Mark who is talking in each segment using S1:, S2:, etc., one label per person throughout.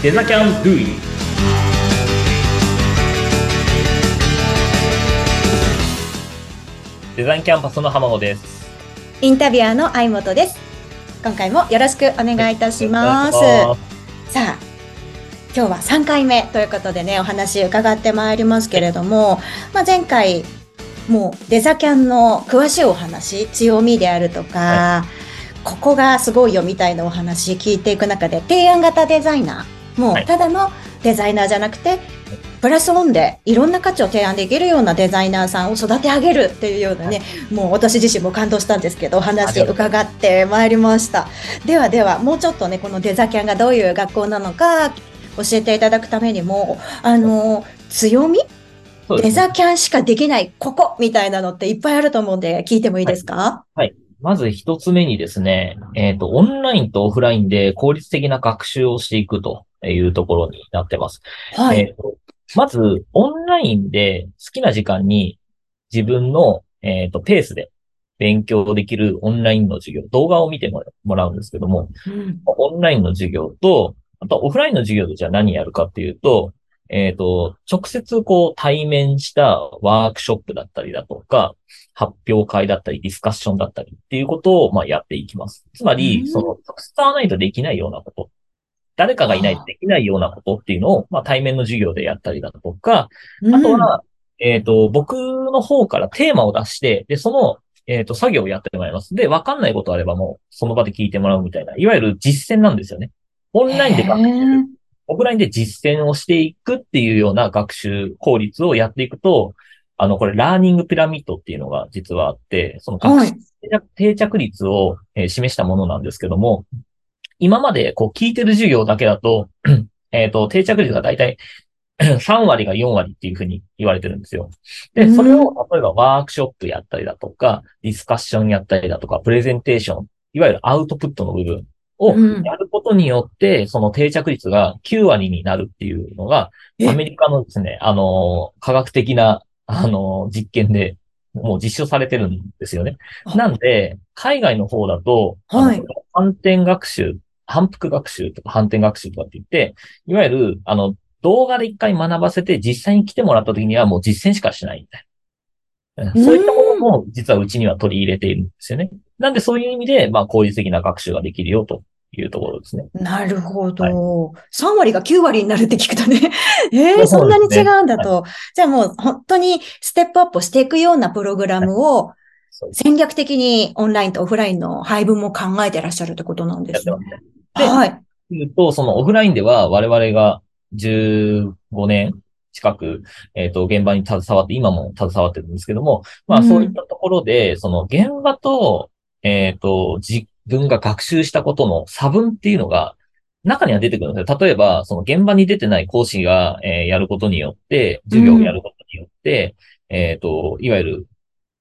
S1: デザキャンドゥイデザインキャンパスの浜野です。
S2: インタビュアーの相本です。今回もよろしくお願いいたします。
S1: お願い
S2: さあ、今日は3回目ということでね、お話伺ってまいりますけれども、まあ、前回、もうデザキャンの詳しいお話、強みであるとか、ここがすごいよみたいなお話聞いていく中で、提案型デザイナー、も
S1: はい。
S2: うただのデザイナーじゃなくて、プラスオンでいろんな価値を提案できるようなデザイナーさんを育て上げるっていうようなね、もう私自身も感動したんですけど、お話伺ってまいりました。ではでは、もうちょっとね、このデザキャンがどういう学校なのか教えていただくためにも、あの、強み？
S1: ね。
S2: デザキャンしかできないここ！みたいなのっていっぱいあると思うんで、聞いてもいいですか？
S1: まず一つ目にですね、えっ、と、オンラインとオフラインで効率的な学習をしていくというところになってます。
S2: はい。
S1: えーとまず、オンラインで好きな時間に自分の、えーとペースで勉強できるオンラインの授業、動画を見てもらうんですけども、
S2: うん
S1: オンラインの授業と、あとオフラインの授業でじゃあ何やるかっていうと、えっ、と、直接こう対面したワークショップだったりだとか、発表会だったり、ディスカッションだったりっていうことを、まあ、やっていきます。つま
S2: う
S1: り、
S2: ん
S1: その、直接会わないとできないようなこと。誰かがいないとできないようなことっていうのを、まあ、対面の授業でやったりだとか、あとは、えっ、と、僕の方からテーマを出して、で、その、えっ、と、作業をやってもらいます。で、わかんないことあればもう、その場で聞いてもらうみたいな、いわゆる実践なんですよね。オンラインで学習オフラインで実践をしていくっていうような学習効率をやっていくと、あの、これ、ラーニングピラミッドっていうのが実はあって、その学習
S2: はい。
S1: 定着率を、えー示したものなんですけども、今までこう聞いてる授業だけだと、えっと、定着率がだいたい3割が4割っていうふうに言われてるんですよ。で、
S2: うん。
S1: それを例えばワークショップやったりだとか、ディスカッションやったりだとか、プレゼンテーション、いわゆるアウトプットの部分を
S2: うん。
S1: やることによって、その定着率が9割になるっていうのが、
S2: え？
S1: アメリカのですね、あの、科学的な、あの、実験で、もう実証されてるんですよね。
S2: あ
S1: なんで、海外の方だと、
S2: はい。
S1: 反転学習、反復学習とか反転学習とかって言って、いわゆる、あの、動画で一回学ばせて実際に来てもらった時にはもう実践しかしないみたいな。うんそういったものも実はうちには取り入れているんですよね。なんでそういう意味で、まあ効率的な学習ができるよというところですね。
S2: なるほど。
S1: はい
S2: 3割が9割になるって聞くとね。えー、そんなに違うんだと。じゃあもう本当にステップアップをしていくようなプログラムを戦略的にオンラインとオフラインの配分も考えてらっしゃるってことなんで。すね。
S1: で
S2: はい。
S1: 言うと、そのオフラインでは我々が15年近く、えっ、と、現場に携わって、今も携わってるんですけども、まあ
S2: うん
S1: そういったところで、その現場と、えっ、と、自分が学習したことの差分っていうのが、中には出てくるんですよ。例えば、その現場に出てない講師が、えーやることによって、授業をやることによって、えっ、と、いわゆる、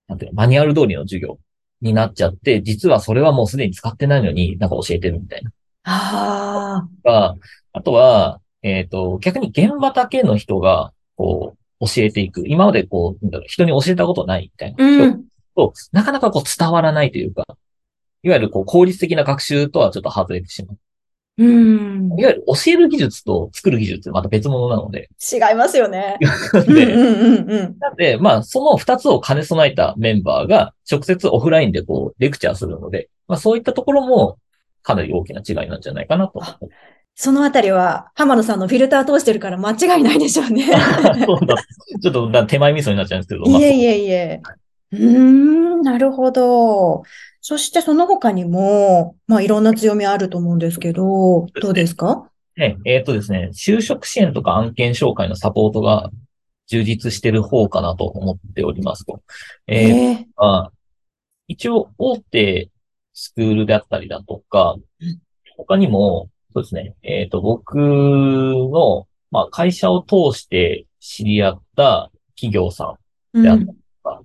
S1: なんていうの、マニュアル通りの授業になっちゃって、実はそれはもうすでに使ってないのになんか教えてるみたいな。
S2: あ
S1: が、あとは、えっ、と、逆に現場だけの人が、こう、教えていく。今までこう、なんだろう人に教えたことないみたい
S2: あ。
S1: な人
S2: うん。
S1: と、なかなかこう伝わらないというか、いわゆるこう効率的な学習とはちょっと外れてしまう。
S2: うん。
S1: いわゆる教える技術と作る技術ってまた別物なので。
S2: 違いますよね。うんうん
S1: で。なんで、まあ、その二つを兼ね備えたメンバーが直接オフラインでこう、レクチャーするので、まあそういったところもかなり大きな違いなんじゃないかなと。
S2: そのあたりは浜野さんのフィルター通してるから間違いないでしょうね。
S1: そうだ。ちょっとだ手前味噌になっちゃうんですけど。まあ
S2: いえいえいえ。うーん、なるほど。そしてその他にも、まあいろんな強みあると思うんですけど、どうですか？
S1: ね、えっ、とですね、就職支援とか案件紹介のサポートが充実してる方かなと思っておりますと。えー
S2: ええ
S1: まあ一応、大手スクールであったりだとか
S2: うん、
S1: 他にも、そうですね、えっ、と、僕の、まあ、会社を通して知り合った企業さんであったりとか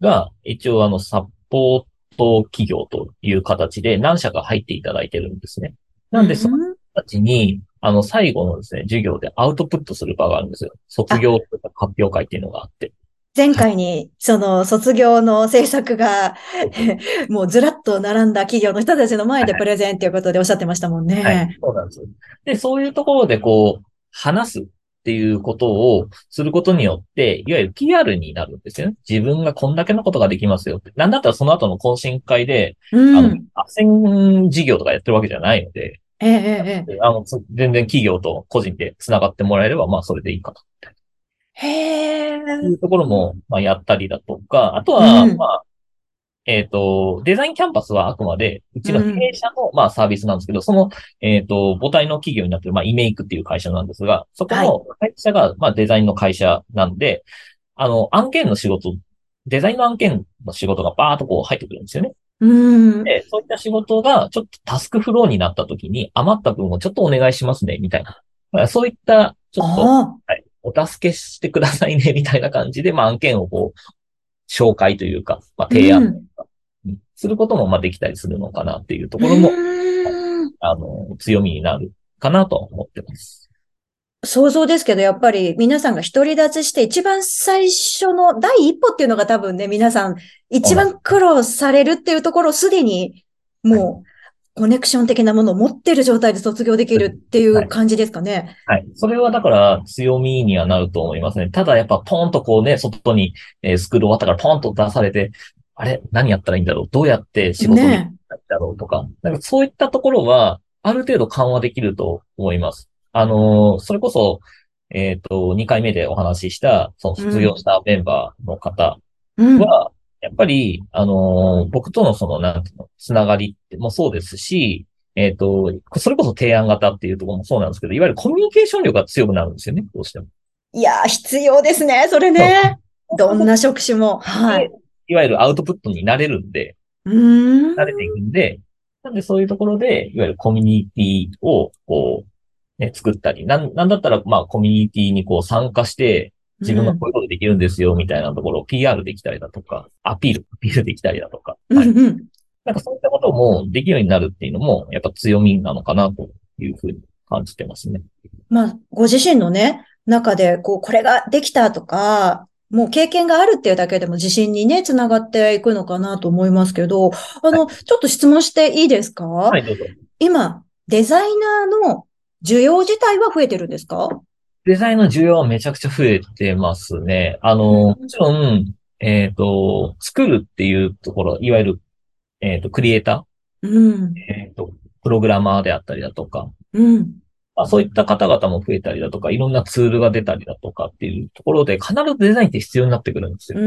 S1: が、一応、あの、サポート企業という形で何社か入っていただいてるんですね。なんで、その
S2: うん
S1: たちに、あの、最後のですね、授業でアウトプットする場があるんですよ。卒業とか発表会っていうのがあって。
S2: 前回に、その卒業の制作が、もうずらっと並んだ企業の人たちの前でプレゼンということでおっしゃってましたもんね。
S1: はい、そうなんです。で、そういうところでこう、話すっていうことをすることによって、いわゆる PR になるんですよね。自分がこんだけのことができますよって。なんだったらその後の懇親会で、うん、あの、斡旋事業とかやってるわけじゃないので、
S2: ええええ、
S1: あの、全然企業と個人で繋がってもらえれば、まあそれでいいかな。
S2: へえ。
S1: いうところも、まあ、やったりだとか、あとは、まあ、えっ、ー、と、デザインキャンパスはあくまで、うちの経営者の、まあ、サービスなんですけど、その、えっ、ー、と、母体の企業になってる、まあ、イメイクっていう会社なんですが、そこの会社が、まあ、デザインの会社なんで、あの、案件の仕事、デザインの案件の仕事がバーっとこう入ってくるんですよね。
S2: うん
S1: で、そういった仕事がちょっとタスクフローになった時に余った分をちょっとお願いしますね、みたいな。そういった、ちょっと、はい、お助けしてくださいね、みたいな感じで、まあ、案件をこう、紹介というか、まあ、提案することも、まあ、できたりするのかなっていうところも、あの、強みになるかなと思ってます。
S2: 想像ですけど、やっぱり皆さんが独り立ちして一番最初の第一歩っていうのが多分ね、皆さん一番苦労されるっていうところをすでにもうコネクション的なものを持ってる状態で卒業できるっていう感じですかね。
S1: はい。はい、それはだから強みにはなると思いますね。ただやっぱポンとこうね、外に、えー、スクール終わったからポンと出されて、あれ？何やったらいいんだろう？どうやって仕事になるんだろうとか、ね、なんかそういったところは、ある程度緩和できると思います。あのー、それこそ、えっ、ー、と、2回目でお話しした、その卒業したメンバーの方は、うんやっぱり、あのー、僕とのその、なんていうの、つながりってもそうですし、えっ、ー、と、それこそ提案型っていうところもそうなんですけど、いわゆるコミュニケーション力が強くなるんですよね、どうしても。
S2: いや必要ですね、それね。どんな職種も。はい。
S1: いわゆるアウトプットになれるんで、
S2: うん。
S1: 慣れていくんで、なんでそういうところで、いわゆるコミュニティを、こう、ね、作ったり、なん、なんだったら、まあ、コミュニティにこう参加して、自分がこういうことできるんですよ、みたいなところを PR できたりだとか、アピール、アピールできたりだとか。はい。なんかそういったこともできるようになるっていうのも、やっぱ強みなのかなというふうに感じてますね。
S2: まあ、ご自身のね、中で、こう、これができたとか、もう経験があるっていうだけでも自信にね、つながっていくのかなと思いますけど、あの、はい、ちょっと質問していいですか？
S1: はい、どうぞ。
S2: 今、デザイナーの需要自体は増えてるんですか？
S1: デザインの需要はめちゃくちゃ増えてますね。あの、もちろん、えっ、ー、と、作るっていうところ、いわゆる、えっ、ー、と、クリエイタ
S2: ー、うん、
S1: えっ、ー、と、プログラマーであったりだとか、
S2: うん、
S1: まあ、そういった方々も増えたりだとか、いろんなツールが出たりだとかっていうところで、必ずデザインって必要になってくるんですよ。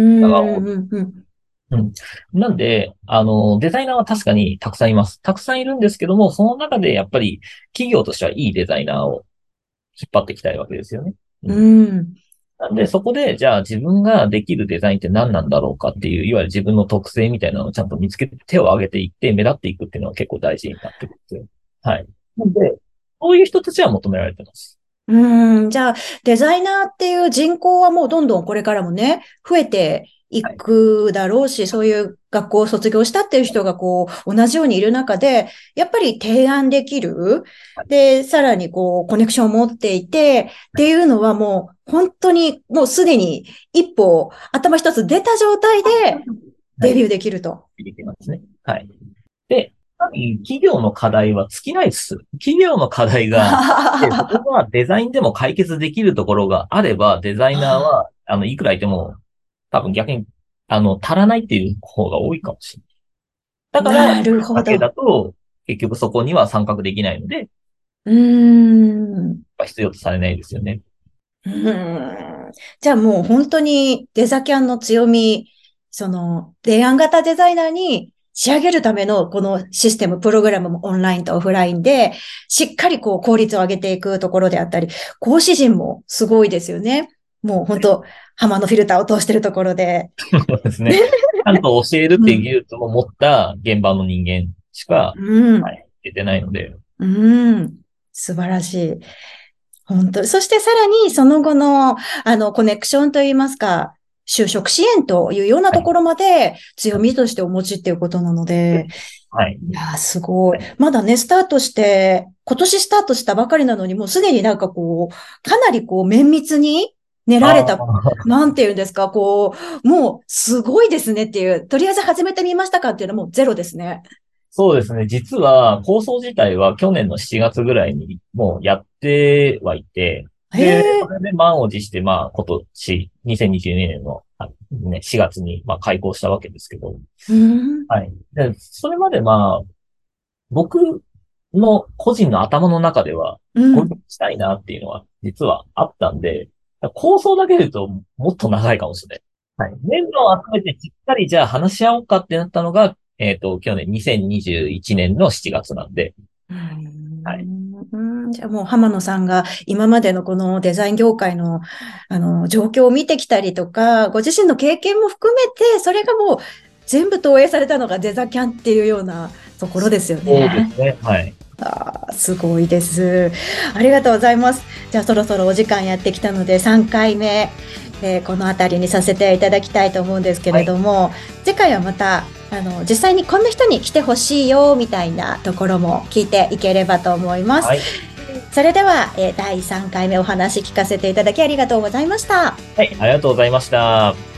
S1: うん。なんで、あの、デザイナーは確かにたくさんいます。たくさんいるんですけども、その中でやっぱり企業としてはいいデザイナーを引っ張っていきたいわけですよね。
S2: うん。
S1: なんで、そこで、じゃあ自分ができるデザインって何なんだろうかっていう、いわゆる自分の特性みたいなのをちゃんと見つけて手を挙げていって目立っていくっていうのは結構大事になってくるんですよ。はい。なんで、そういう人たちは求められてます。
S2: うん、じゃあ、デザイナーっていう人口はもうどんどんこれからもね、増えて行くだろうし、はい、そういう学校を卒業したっていう人がこう、同じようにいる中で、やっぱり提案できる。で、さらにこう、コネクションを持っていて、っていうのはもう、本当にもうすでに一歩、頭一つ出た状態で、デビューできると。
S1: できますね。はい。で、企業の課題は尽きないです。企業の課題が、そこはデザインでも解決できるところがあれば、デザイナーは、あの、いくらいても多分逆に、あの、足らないっていう方が多いかもしれない。だから、
S2: なるほど。だ
S1: けだと、結局そこには参画できないので、
S2: うん。
S1: 必要とされないですよね。
S2: うん。じゃあもう本当にデザキャンの強み、その、提案型デザイナーに仕上げるためのこのシステム、プログラムもオンラインとオフラインで、しっかりこう効率を上げていくところであったり、講師陣もすごいですよね。もう本当、浜のフィルターを通してるところで。
S1: そうですね。ちゃんと教えるっていう技術を持った現場の人間しか、
S2: うんはい、
S1: 出てないので。
S2: うん。素晴らしい。本当そしてさらにその後の、あの、コネクションといいますか、就職支援というようなところまで強みとしてお持ちっていうことなので、
S1: はい。
S2: いや、すごい。まだね、スタートして、今年スタートしたばかりなのに、もうすでになんかこう、かなりこう、綿密に、練られたなんて言うんですか、こう、もうすごいですねっていう、とりあえず始めてみましたかっていうのはもうゼロですね。
S1: そうですね。実は、構想自体は去年の7月ぐらいにもうやってはいて、
S2: へ
S1: で、
S2: え。
S1: それで満を持して、まあ、今年、2022年の、あね、4月に、まあ、開校したわけですけど、
S2: うん。
S1: はい。で、それまでまあ、僕の個人の頭の中では、
S2: うん。
S1: これしたいなっていうのは、実はあったんで、構想だけで言うと、もっと長いかもしれない。はい。メンバーを集めてしっかりじゃあ話し合おうかってなったのが、えっ、と、去年2021年の7月なんで、はい
S2: うんじゃあもう浜野さんが今までのこのデザイン業界のあの状況を見てきたりとか、ご自身の経験も含めて、それがもう全部投影されたのがデザキャンっていうようなところですよ
S1: そうで
S2: ね。
S1: すね。はい。
S2: あーすごいです。ありがとうございます。じゃあそろそろお時間やってきたので3回目、えーこの辺りにさせていただきたいと思うんですけれども、次回はまたあの実際にこんな人に来てほしいよみたいなところも聞いていければと思います。
S1: はい。
S2: それでは、えー第3回目お話聞かせていただきありがとうございました。
S1: はい。ありがとうございました。